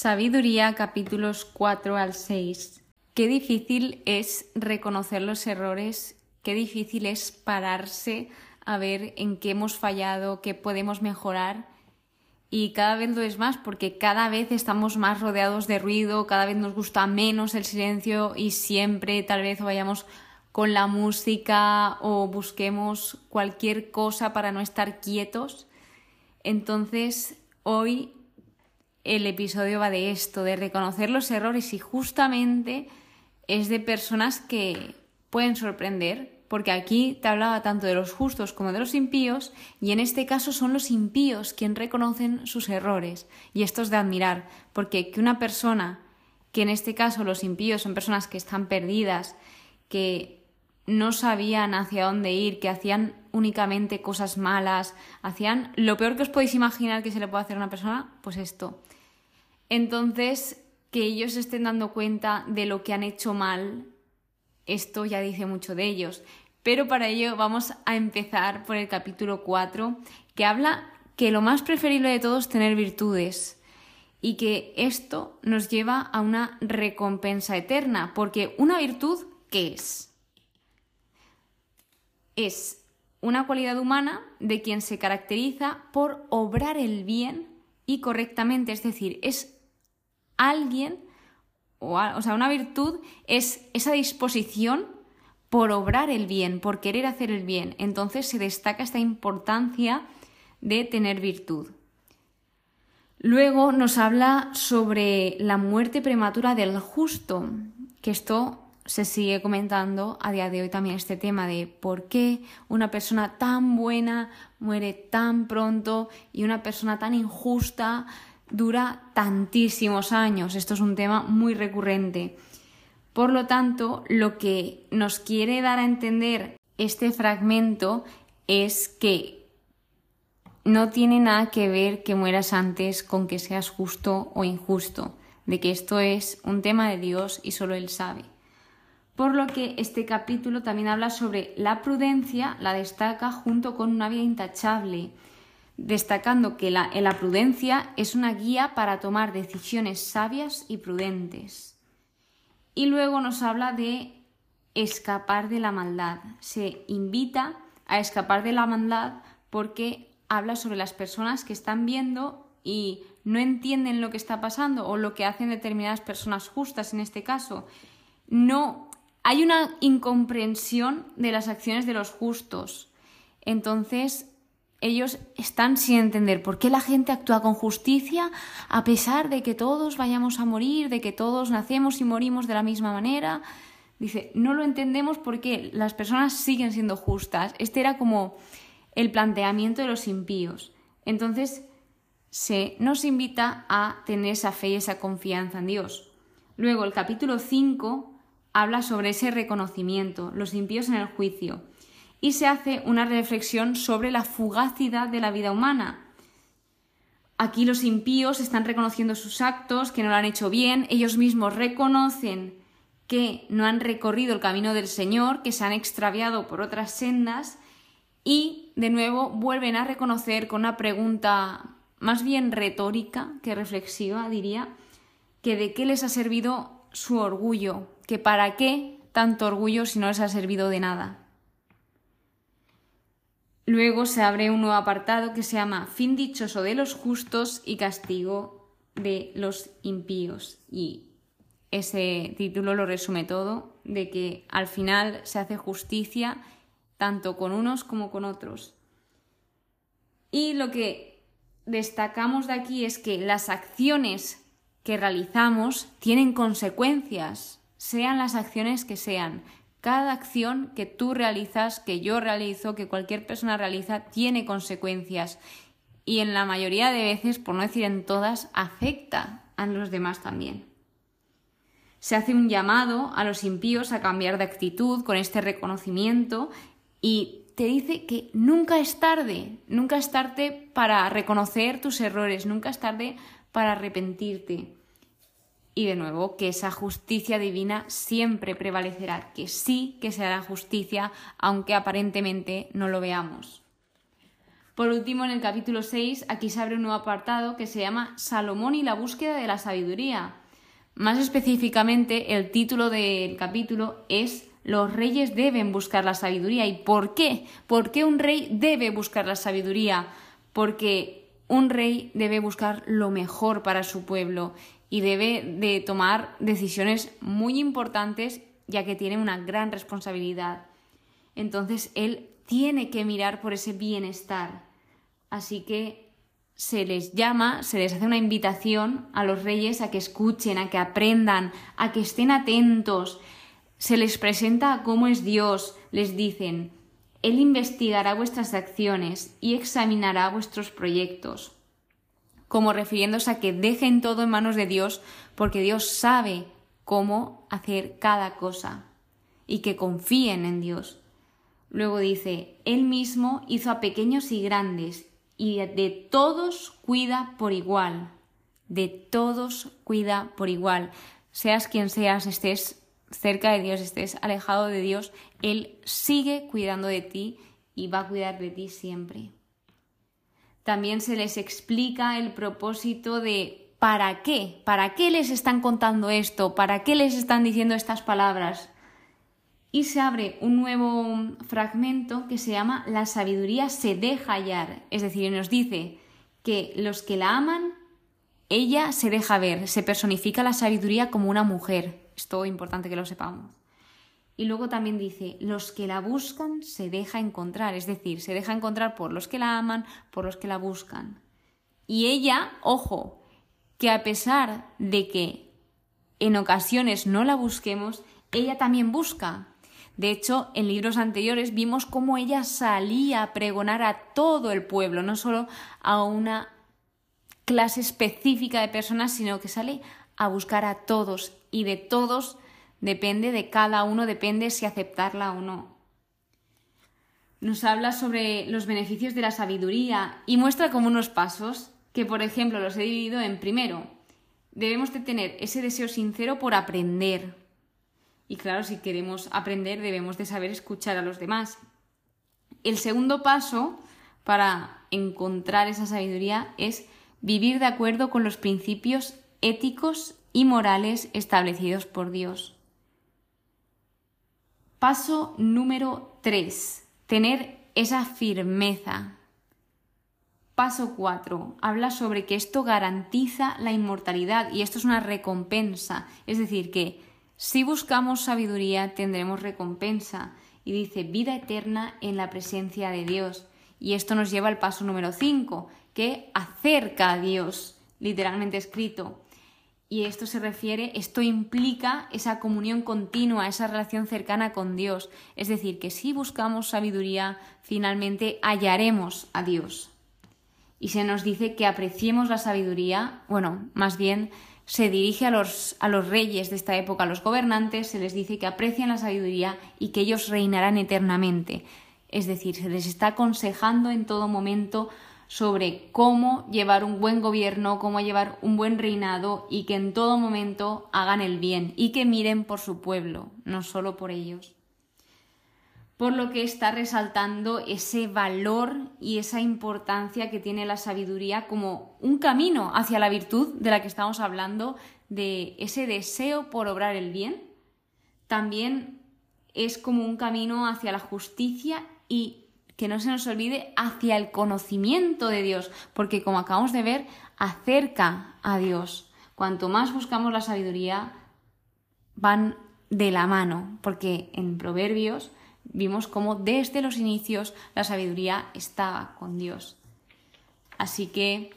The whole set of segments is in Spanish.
Sabiduría capítulos 4 al 6. Qué difícil es reconocer los errores, qué difícil es pararse a ver en qué hemos fallado, qué podemos mejorar. Y cada vez lo es más porque cada vez estamos más rodeados de ruido, cada vez nos gusta menos el silencio y siempre tal vez vayamos con la música o busquemos cualquier cosa para no estar quietos. Entonces, hoy el episodio va de esto, de reconocer los errores y justamente es de personas que pueden sorprender, porque aquí te hablaba tanto de los justos como de los impíos y en este caso son los impíos quienes reconocen sus errores y esto es de admirar, porque que una persona, que en este caso los impíos son personas que están perdidas, que no sabían hacia dónde ir, que hacían únicamente cosas malas, hacían lo peor que os podéis imaginar que se le puede hacer a una persona, pues esto. Entonces, que ellos estén dando cuenta de lo que han hecho mal, esto ya dice mucho de ellos. Pero para ello vamos a empezar por el capítulo 4, que habla que lo más preferible de todo es tener virtudes y que esto nos lleva a una recompensa eterna, porque una virtud, ¿qué es? Es una cualidad humana de quien se caracteriza por obrar el bien y correctamente, es decir, es alguien, o, o sea, una virtud es esa disposición por obrar el bien, por querer hacer el bien. Entonces se destaca esta importancia de tener virtud. Luego nos habla sobre la muerte prematura del justo, que esto se sigue comentando a día de hoy también este tema de por qué una persona tan buena muere tan pronto y una persona tan injusta dura tantísimos años. Esto es un tema muy recurrente. Por lo tanto, lo que nos quiere dar a entender este fragmento es que no tiene nada que ver que mueras antes con que seas justo o injusto, de que esto es un tema de Dios y solo Él sabe. Por lo que este capítulo también habla sobre la prudencia, la destaca junto con una vida intachable, destacando que la, la prudencia es una guía para tomar decisiones sabias y prudentes. Y luego nos habla de escapar de la maldad. Se invita a escapar de la maldad porque habla sobre las personas que están viendo y no entienden lo que está pasando o lo que hacen determinadas personas justas en este caso. No hay una incomprensión de las acciones de los justos. Entonces, ellos están sin entender por qué la gente actúa con justicia a pesar de que todos vayamos a morir, de que todos nacemos y morimos de la misma manera. Dice, no lo entendemos porque las personas siguen siendo justas. Este era como el planteamiento de los impíos. Entonces, se nos invita a tener esa fe y esa confianza en Dios. Luego, el capítulo 5 habla sobre ese reconocimiento, los impíos en el juicio y se hace una reflexión sobre la fugacidad de la vida humana. Aquí los impíos están reconociendo sus actos, que no lo han hecho bien, ellos mismos reconocen que no han recorrido el camino del Señor, que se han extraviado por otras sendas y de nuevo vuelven a reconocer con una pregunta más bien retórica que reflexiva, diría, que de qué les ha servido su orgullo, que para qué tanto orgullo si no les ha servido de nada. Luego se abre un nuevo apartado que se llama Fin dichoso de los justos y castigo de los impíos. Y ese título lo resume todo, de que al final se hace justicia tanto con unos como con otros. Y lo que destacamos de aquí es que las acciones que realizamos tienen consecuencias, sean las acciones que sean. Cada acción que tú realizas, que yo realizo, que cualquier persona realiza, tiene consecuencias y en la mayoría de veces, por no decir en todas, afecta a los demás también. Se hace un llamado a los impíos a cambiar de actitud con este reconocimiento y te dice que nunca es tarde, nunca es tarde para reconocer tus errores, nunca es tarde para arrepentirte. Y de nuevo, que esa justicia divina siempre prevalecerá, que sí que será justicia, aunque aparentemente no lo veamos. Por último, en el capítulo 6, aquí se abre un nuevo apartado que se llama Salomón y la búsqueda de la sabiduría. Más específicamente, el título del capítulo es Los reyes deben buscar la sabiduría. ¿Y por qué? ¿Por qué un rey debe buscar la sabiduría? Porque un rey debe buscar lo mejor para su pueblo y debe de tomar decisiones muy importantes ya que tiene una gran responsabilidad. Entonces él tiene que mirar por ese bienestar. Así que se les llama, se les hace una invitación a los reyes a que escuchen, a que aprendan, a que estén atentos. Se les presenta cómo es Dios, les dicen, Él investigará vuestras acciones y examinará vuestros proyectos, como refiriéndose a que dejen todo en manos de Dios, porque Dios sabe cómo hacer cada cosa y que confíen en Dios. Luego dice, Él mismo hizo a pequeños y grandes y de todos cuida por igual. De todos cuida por igual. Seas quien seas, estés cerca de Dios, estés alejado de Dios, Él sigue cuidando de ti y va a cuidar de ti siempre. También se les explica el propósito de ¿para qué? ¿Para qué les están contando esto? ¿Para qué les están diciendo estas palabras? y se abre un nuevo fragmento que se llama La sabiduría se deja hallar, es decir, nos dice que los que la aman, ella se deja ver, se personifica la sabiduría como una mujer, es todo importante que lo sepamos. Y luego también dice, los que la buscan se deja encontrar, es decir, se deja encontrar por los que la aman, por los que la buscan. Y ella, ojo, que a pesar de que en ocasiones no la busquemos, ella también busca, de hecho, en libros anteriores vimos cómo ella salía a pregonar a todo el pueblo, no solo a una clase específica de personas, sino que sale a buscar a todos y de todos depende de cada uno, depende si aceptarla o no. Nos habla sobre los beneficios de la sabiduría y muestra como unos pasos que, por ejemplo, los he dividido en primero, debemos de tener ese deseo sincero por aprender, y claro, si queremos aprender debemos de saber escuchar a los demás. El segundo paso para encontrar esa sabiduría es vivir de acuerdo con los principios éticos y morales establecidos por Dios. Paso número 3. Tener esa firmeza. Paso 4. Habla sobre que esto garantiza la inmortalidad y esto es una recompensa. Es decir, que si buscamos sabiduría tendremos recompensa y dice vida eterna en la presencia de Dios. Y esto nos lleva al paso número 5, que acerca a Dios, literalmente escrito. Y esto se refiere, esto implica esa comunión continua, esa relación cercana con Dios. Es decir, que si buscamos sabiduría, finalmente hallaremos a Dios. Y se nos dice que apreciemos la sabiduría, bueno, más bien se dirige a los, a los reyes de esta época, a los gobernantes, se les dice que aprecian la sabiduría y que ellos reinarán eternamente. Es decir, se les está aconsejando en todo momento sobre cómo llevar un buen gobierno, cómo llevar un buen reinado y que en todo momento hagan el bien y que miren por su pueblo, no solo por ellos por lo que está resaltando ese valor y esa importancia que tiene la sabiduría como un camino hacia la virtud de la que estamos hablando, de ese deseo por obrar el bien. También es como un camino hacia la justicia y que no se nos olvide hacia el conocimiento de Dios, porque como acabamos de ver, acerca a Dios. Cuanto más buscamos la sabiduría, van de la mano, porque en Proverbios vimos cómo desde los inicios la sabiduría estaba con Dios. Así que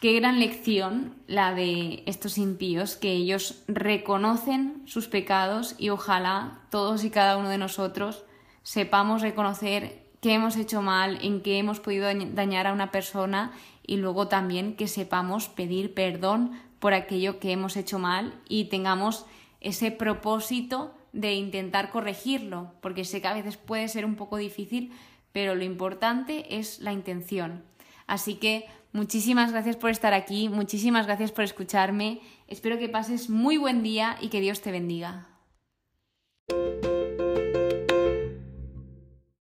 qué gran lección la de estos impíos, que ellos reconocen sus pecados y ojalá todos y cada uno de nosotros sepamos reconocer qué hemos hecho mal, en qué hemos podido dañar a una persona y luego también que sepamos pedir perdón por aquello que hemos hecho mal y tengamos ese propósito de intentar corregirlo, porque sé que a veces puede ser un poco difícil, pero lo importante es la intención. Así que muchísimas gracias por estar aquí, muchísimas gracias por escucharme, espero que pases muy buen día y que Dios te bendiga.